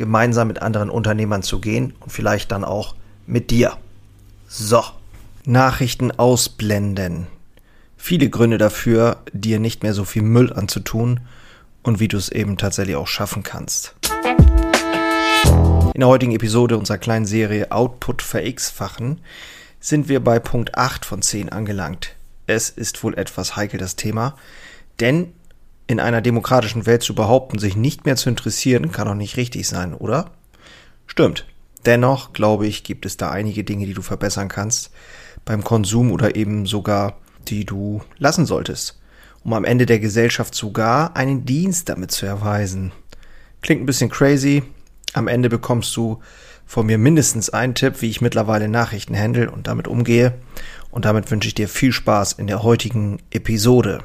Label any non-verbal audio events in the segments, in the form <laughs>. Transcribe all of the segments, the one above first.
gemeinsam mit anderen Unternehmern zu gehen und vielleicht dann auch mit dir. So, Nachrichten ausblenden. Viele Gründe dafür, dir nicht mehr so viel Müll anzutun und wie du es eben tatsächlich auch schaffen kannst. In der heutigen Episode unserer kleinen Serie Output verX-fachen sind wir bei Punkt 8 von 10 angelangt. Es ist wohl etwas heikel das Thema, denn in einer demokratischen Welt zu behaupten, sich nicht mehr zu interessieren, kann doch nicht richtig sein, oder? Stimmt. Dennoch, glaube ich, gibt es da einige Dinge, die du verbessern kannst beim Konsum oder eben sogar, die du lassen solltest, um am Ende der Gesellschaft sogar einen Dienst damit zu erweisen. Klingt ein bisschen crazy. Am Ende bekommst du von mir mindestens einen Tipp, wie ich mittlerweile Nachrichten handle und damit umgehe. Und damit wünsche ich dir viel Spaß in der heutigen Episode.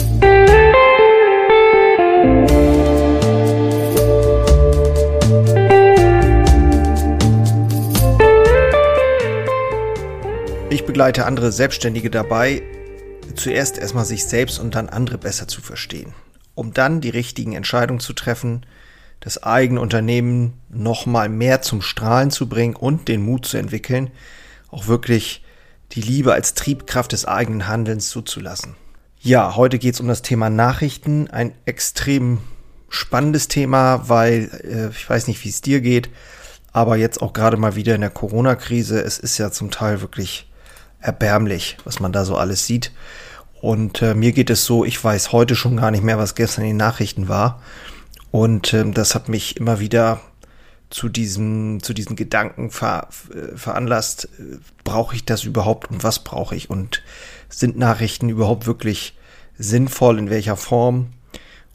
Ich begleite andere Selbstständige dabei, zuerst erstmal sich selbst und dann andere besser zu verstehen, um dann die richtigen Entscheidungen zu treffen, das eigene Unternehmen nochmal mehr zum Strahlen zu bringen und den Mut zu entwickeln, auch wirklich die Liebe als Triebkraft des eigenen Handelns zuzulassen. Ja, heute geht es um das Thema Nachrichten, ein extrem spannendes Thema, weil äh, ich weiß nicht, wie es dir geht, aber jetzt auch gerade mal wieder in der Corona-Krise, es ist ja zum Teil wirklich erbärmlich, was man da so alles sieht. Und äh, mir geht es so, ich weiß heute schon gar nicht mehr, was gestern in den Nachrichten war. Und ähm, das hat mich immer wieder zu diesem, zu diesen Gedanken ver, äh, veranlasst, äh, brauche ich das überhaupt und was brauche ich? Und sind Nachrichten überhaupt wirklich sinnvoll, in welcher Form?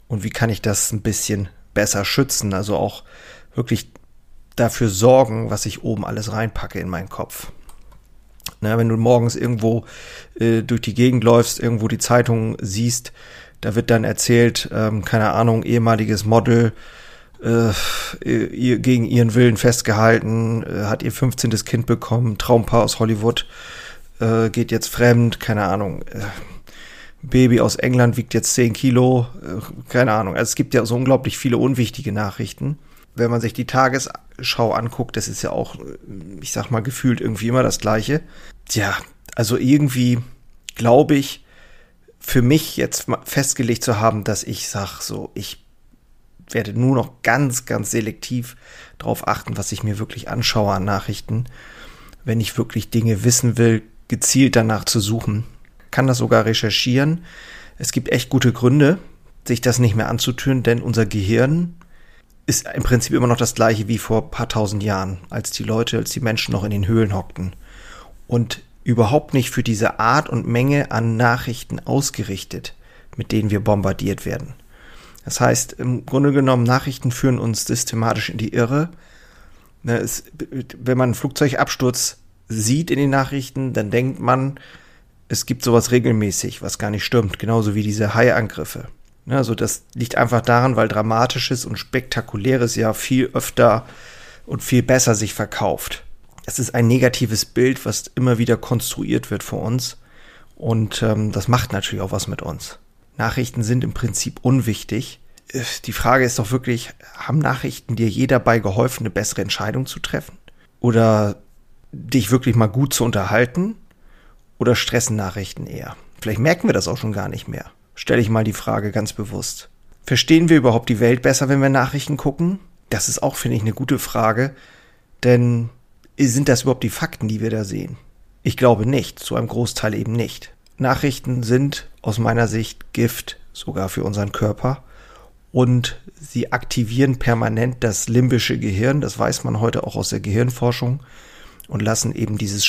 Und wie kann ich das ein bisschen besser schützen? Also auch wirklich dafür sorgen, was ich oben alles reinpacke in meinen Kopf. Ne, wenn du morgens irgendwo äh, durch die Gegend läufst, irgendwo die Zeitung siehst, da wird dann erzählt, ähm, keine Ahnung, ehemaliges Model äh, ihr, gegen ihren Willen festgehalten, äh, hat ihr 15. Kind bekommen, Traumpaar aus Hollywood, äh, geht jetzt fremd, keine Ahnung. Äh, Baby aus England wiegt jetzt 10 Kilo, äh, keine Ahnung. Also es gibt ja so unglaublich viele unwichtige Nachrichten wenn man sich die Tagesschau anguckt, das ist ja auch, ich sag mal, gefühlt irgendwie immer das Gleiche. Tja, also irgendwie glaube ich, für mich jetzt festgelegt zu haben, dass ich sag so, ich werde nur noch ganz, ganz selektiv darauf achten, was ich mir wirklich anschaue an Nachrichten. Wenn ich wirklich Dinge wissen will, gezielt danach zu suchen, kann das sogar recherchieren. Es gibt echt gute Gründe, sich das nicht mehr anzutun, denn unser Gehirn ist im Prinzip immer noch das gleiche wie vor paar tausend Jahren, als die Leute, als die Menschen noch in den Höhlen hockten. Und überhaupt nicht für diese Art und Menge an Nachrichten ausgerichtet, mit denen wir bombardiert werden. Das heißt, im Grunde genommen, Nachrichten führen uns systematisch in die Irre. Ne, wenn man einen Flugzeugabsturz sieht in den Nachrichten, dann denkt man, es gibt sowas regelmäßig, was gar nicht stimmt, genauso wie diese Haiangriffe. Ne, also das liegt einfach daran, weil Dramatisches und Spektakuläres ja viel öfter und viel besser sich verkauft. Es ist ein negatives Bild, was immer wieder konstruiert wird für uns. Und ähm, das macht natürlich auch was mit uns. Nachrichten sind im Prinzip unwichtig. Äh, die Frage ist doch wirklich, haben Nachrichten dir je dabei geholfen, eine bessere Entscheidung zu treffen? Oder dich wirklich mal gut zu unterhalten? Oder stressen Nachrichten eher? Vielleicht merken wir das auch schon gar nicht mehr stelle ich mal die Frage ganz bewusst. Verstehen wir überhaupt die Welt besser, wenn wir Nachrichten gucken? Das ist auch, finde ich, eine gute Frage. Denn sind das überhaupt die Fakten, die wir da sehen? Ich glaube nicht, zu einem Großteil eben nicht. Nachrichten sind aus meiner Sicht Gift, sogar für unseren Körper. Und sie aktivieren permanent das limbische Gehirn, das weiß man heute auch aus der Gehirnforschung, und lassen eben dieses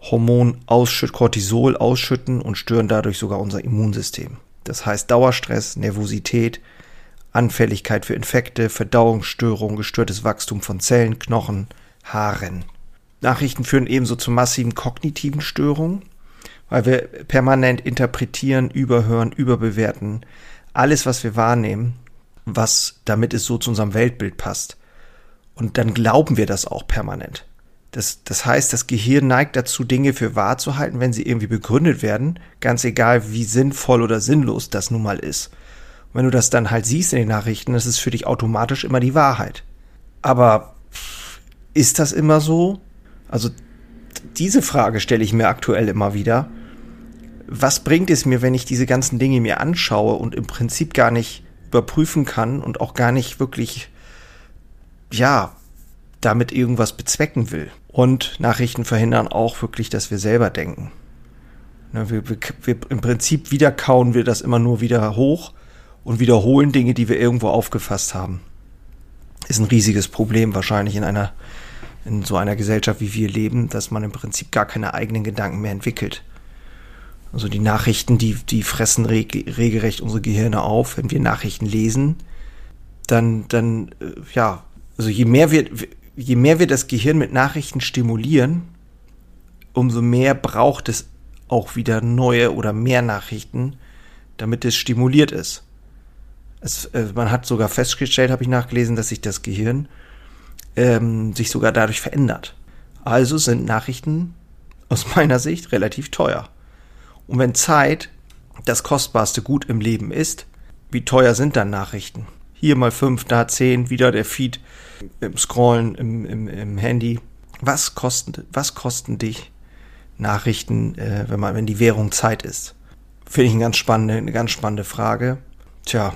Stresshormon ausschütten, Cortisol ausschütten und stören dadurch sogar unser Immunsystem. Das heißt Dauerstress, Nervosität, Anfälligkeit für Infekte, Verdauungsstörungen, gestörtes Wachstum von Zellen, Knochen, Haaren. Nachrichten führen ebenso zu massiven kognitiven Störungen, weil wir permanent interpretieren, überhören, überbewerten. Alles, was wir wahrnehmen, was damit es so zu unserem Weltbild passt. Und dann glauben wir das auch permanent. Das, das heißt, das Gehirn neigt dazu, Dinge für wahr zu halten, wenn sie irgendwie begründet werden, ganz egal, wie sinnvoll oder sinnlos das nun mal ist. Und wenn du das dann halt siehst in den Nachrichten, das ist für dich automatisch immer die Wahrheit. Aber ist das immer so? Also diese Frage stelle ich mir aktuell immer wieder. Was bringt es mir, wenn ich diese ganzen Dinge mir anschaue und im Prinzip gar nicht überprüfen kann und auch gar nicht wirklich, ja, damit irgendwas bezwecken will? Und Nachrichten verhindern auch wirklich, dass wir selber denken. Ne, wir, wir, wir, Im Prinzip wiederkauen wir das immer nur wieder hoch und wiederholen Dinge, die wir irgendwo aufgefasst haben. Ist ein riesiges Problem wahrscheinlich in einer in so einer Gesellschaft, wie wir leben, dass man im Prinzip gar keine eigenen Gedanken mehr entwickelt. Also die Nachrichten, die, die fressen reg regelrecht unsere Gehirne auf. Wenn wir Nachrichten lesen, dann, dann, äh, ja, also je mehr wir, je mehr wir das Gehirn mit Nachrichten stimulieren, umso mehr braucht es auch wieder neue oder mehr Nachrichten, damit es stimuliert ist. Es, äh, man hat sogar festgestellt, habe ich nachgelesen, dass sich das Gehirn ähm, sich sogar dadurch verändert. Also sind Nachrichten aus <laughs> meiner Sicht relativ teuer. Und wenn Zeit das kostbarste Gut im Leben ist, wie teuer sind dann Nachrichten? Hier mal fünf, da zehn, wieder der Feed im Scrollen im, im, im Handy. Was kosten, was kosten dich Nachrichten, äh, wenn man, wenn die Währung Zeit ist? Finde ich eine ganz spannende, eine ganz spannende Frage. Tja,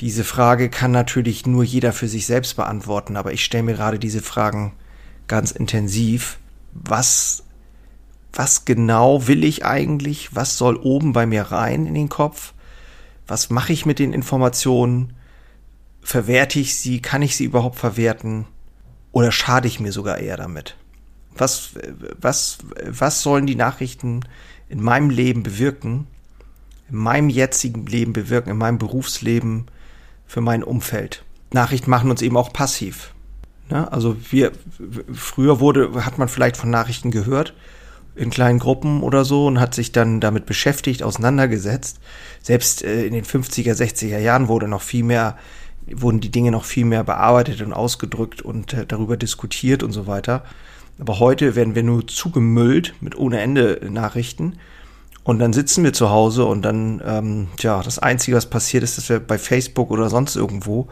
diese Frage kann natürlich nur jeder für sich selbst beantworten, aber ich stelle mir gerade diese Fragen ganz intensiv. Was, was genau will ich eigentlich? Was soll oben bei mir rein in den Kopf? Was mache ich mit den Informationen? Verwerte ich sie? Kann ich sie überhaupt verwerten? Oder schade ich mir sogar eher damit? Was, was, was sollen die Nachrichten in meinem Leben bewirken? In meinem jetzigen Leben bewirken, in meinem Berufsleben, für mein Umfeld. Nachrichten machen uns eben auch passiv. Ne? Also wir, früher wurde, hat man vielleicht von Nachrichten gehört, in kleinen Gruppen oder so und hat sich dann damit beschäftigt, auseinandergesetzt. Selbst äh, in den 50er, 60er Jahren wurde noch viel mehr, wurden die Dinge noch viel mehr bearbeitet und ausgedrückt und äh, darüber diskutiert und so weiter. Aber heute werden wir nur zugemüllt mit ohne Ende Nachrichten und dann sitzen wir zu Hause und dann, ähm, ja, das Einzige, was passiert ist, dass wir bei Facebook oder sonst irgendwo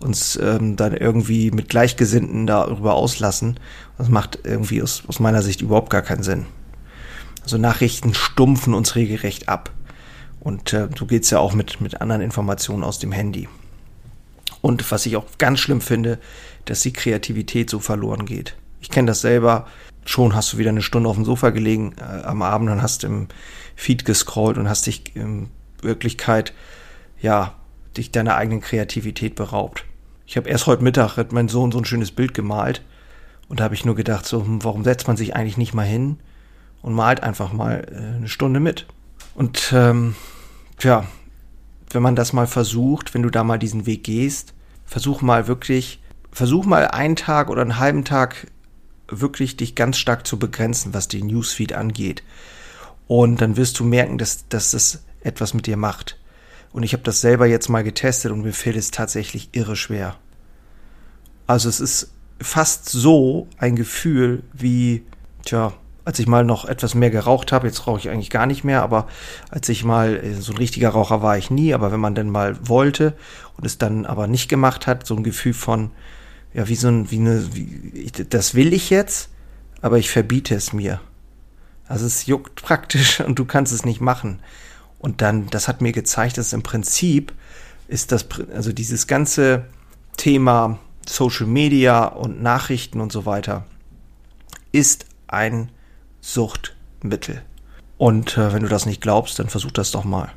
uns ähm, dann irgendwie mit Gleichgesinnten darüber auslassen. Das macht irgendwie aus, aus meiner Sicht überhaupt gar keinen Sinn. Also Nachrichten stumpfen uns regelrecht ab. Und äh, so geht's ja auch mit, mit anderen Informationen aus dem Handy. Und was ich auch ganz schlimm finde, dass die Kreativität so verloren geht. Ich kenne das selber. Schon hast du wieder eine Stunde auf dem Sofa gelegen äh, am Abend und hast im Feed gescrollt und hast dich in Wirklichkeit, ja, dich deiner eigenen Kreativität beraubt. Ich habe erst heute Mittag hat mein Sohn so ein schönes Bild gemalt und da habe ich nur gedacht, so, hm, warum setzt man sich eigentlich nicht mal hin und malt einfach mal äh, eine Stunde mit? Und ähm, ja, wenn man das mal versucht, wenn du da mal diesen Weg gehst, versuch mal wirklich, versuch mal einen Tag oder einen halben Tag wirklich dich ganz stark zu begrenzen, was den Newsfeed angeht. Und dann wirst du merken, dass, dass das etwas mit dir macht. Und ich habe das selber jetzt mal getestet und mir fällt es tatsächlich irre schwer. Also es ist fast so ein Gefühl wie, tja, als ich mal noch etwas mehr geraucht habe, jetzt rauche ich eigentlich gar nicht mehr, aber als ich mal, äh, so ein richtiger Raucher war ich nie, aber wenn man dann mal wollte und es dann aber nicht gemacht hat, so ein Gefühl von, ja, wie so ein, wie eine, wie, das will ich jetzt, aber ich verbiete es mir. Also es juckt praktisch <laughs> und du kannst es nicht machen. Und dann, das hat mir gezeigt, dass im Prinzip ist das, also dieses ganze Thema Social Media und Nachrichten und so weiter, ist ein Suchtmittel. Und äh, wenn du das nicht glaubst, dann versuch das doch mal.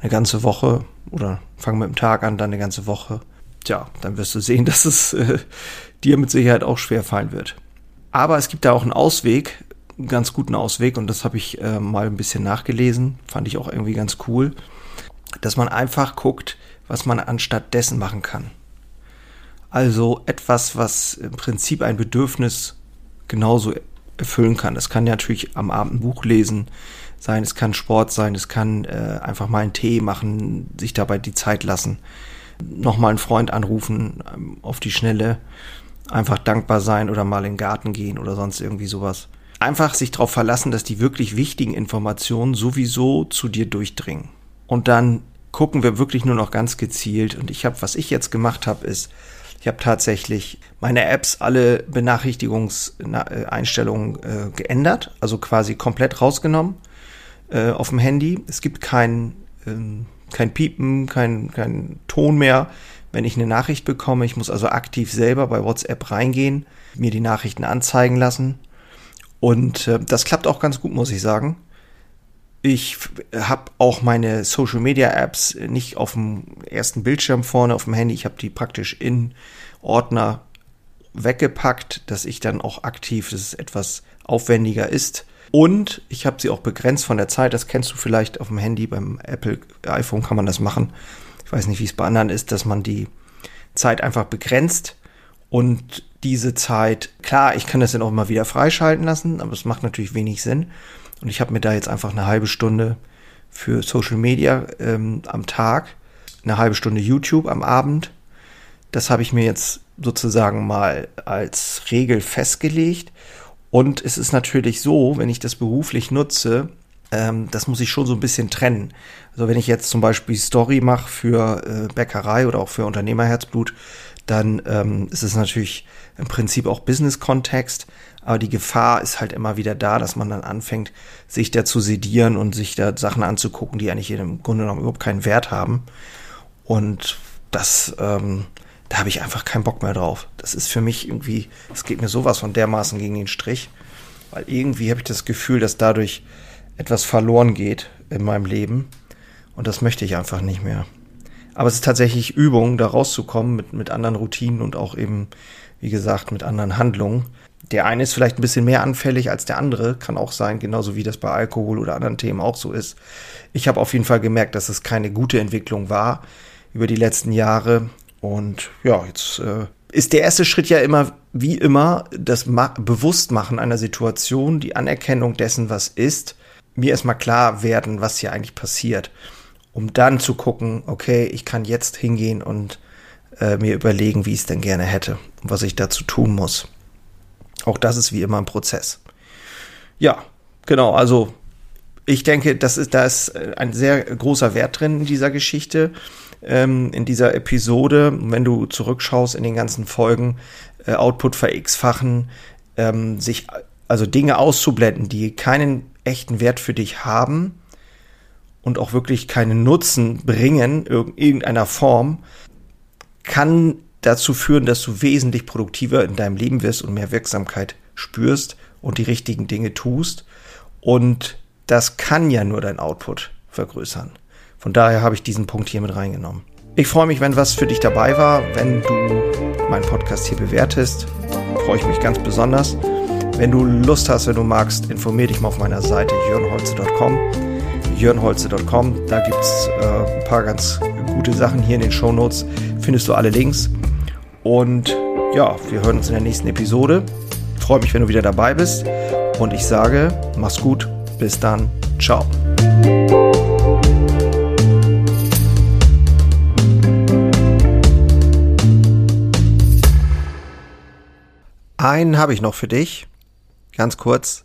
Eine ganze Woche oder fang mit dem Tag an, dann eine ganze Woche. Tja, dann wirst du sehen, <laughs> dass es äh, dir mit Sicherheit auch schwer fallen wird. Aber es gibt da auch einen Ausweg, einen ganz guten Ausweg und das habe ich äh, mal ein bisschen nachgelesen, fand ich auch irgendwie ganz cool, dass man einfach guckt, was man anstatt dessen machen kann. Also etwas, was im Prinzip ein Bedürfnis genauso erfüllen kann. Es kann natürlich am Abend ein Buch lesen sein, es kann Sport sein, es kann äh, einfach mal einen Tee machen, sich dabei die Zeit lassen, nochmal einen Freund anrufen ähm, auf die Schnelle, einfach dankbar sein oder mal in den Garten gehen oder sonst irgendwie sowas. Einfach sich darauf verlassen, dass die wirklich wichtigen Informationen sowieso zu dir durchdringen. Und dann gucken wir wirklich nur noch ganz gezielt. Und ich habe, was ich jetzt gemacht habe, ist, ich habe tatsächlich meine Apps alle Benachrichtigungseinstellungen äh, geändert, also quasi komplett rausgenommen äh, auf dem Handy. Es gibt kein, ähm, kein Piepen, kein, kein Ton mehr, wenn ich eine Nachricht bekomme. Ich muss also aktiv selber bei WhatsApp reingehen, mir die Nachrichten anzeigen lassen. Und äh, das klappt auch ganz gut, muss ich sagen. Ich habe auch meine Social Media Apps nicht auf dem ersten Bildschirm vorne auf dem Handy. Ich habe die praktisch in Ordner weggepackt, dass ich dann auch aktiv, dass es etwas aufwendiger ist. Und ich habe sie auch begrenzt von der Zeit. Das kennst du vielleicht auf dem Handy. Beim Apple iPhone kann man das machen. Ich weiß nicht, wie es bei anderen ist, dass man die Zeit einfach begrenzt. Und diese Zeit, klar, ich kann das dann auch immer wieder freischalten lassen, aber es macht natürlich wenig Sinn. Und ich habe mir da jetzt einfach eine halbe Stunde für Social Media ähm, am Tag, eine halbe Stunde YouTube am Abend. Das habe ich mir jetzt sozusagen mal als Regel festgelegt. Und es ist natürlich so, wenn ich das beruflich nutze, ähm, das muss ich schon so ein bisschen trennen. Also wenn ich jetzt zum Beispiel Story mache für äh, Bäckerei oder auch für Unternehmerherzblut, dann ähm, ist es natürlich im Prinzip auch Business-Kontext. Aber die Gefahr ist halt immer wieder da, dass man dann anfängt, sich da zu sedieren und sich da Sachen anzugucken, die eigentlich im Grunde genommen überhaupt keinen Wert haben. Und das, ähm, da habe ich einfach keinen Bock mehr drauf. Das ist für mich irgendwie, es geht mir sowas von dermaßen gegen den Strich, weil irgendwie habe ich das Gefühl, dass dadurch etwas verloren geht in meinem Leben. Und das möchte ich einfach nicht mehr. Aber es ist tatsächlich Übung, da rauszukommen mit, mit anderen Routinen und auch eben, wie gesagt, mit anderen Handlungen. Der eine ist vielleicht ein bisschen mehr anfällig als der andere, kann auch sein, genauso wie das bei Alkohol oder anderen Themen auch so ist. Ich habe auf jeden Fall gemerkt, dass es keine gute Entwicklung war über die letzten Jahre. Und ja, jetzt äh, ist der erste Schritt ja immer, wie immer, das Ma Bewusstmachen einer Situation, die Anerkennung dessen, was ist, mir erstmal klar werden, was hier eigentlich passiert, um dann zu gucken, okay, ich kann jetzt hingehen und äh, mir überlegen, wie ich es denn gerne hätte und was ich dazu tun muss. Auch das ist wie immer ein Prozess. Ja, genau, also ich denke, das ist, da ist äh, ein sehr großer Wert drin in dieser Geschichte, ähm, in dieser Episode. Wenn du zurückschaust in den ganzen Folgen, äh, Output verX-fachen, ähm, sich also Dinge auszublenden, die keinen echten Wert für dich haben und auch wirklich keinen Nutzen bringen, in irgendeiner Form, kann dazu führen, dass du wesentlich produktiver in deinem Leben wirst und mehr Wirksamkeit spürst und die richtigen Dinge tust. Und das kann ja nur dein Output vergrößern. Von daher habe ich diesen Punkt hier mit reingenommen. Ich freue mich, wenn was für dich dabei war. Wenn du meinen Podcast hier bewertest, freue ich mich ganz besonders. Wenn du Lust hast, wenn du magst, informier dich mal auf meiner Seite jörnholze.com. jörnholze.com, da gibt es äh, ein paar ganz gute Sachen hier in den Show Notes. Findest du alle Links. Und ja, wir hören uns in der nächsten Episode. Freue mich, wenn du wieder dabei bist. Und ich sage, mach's gut. Bis dann. Ciao. Einen habe ich noch für dich. Ganz kurz.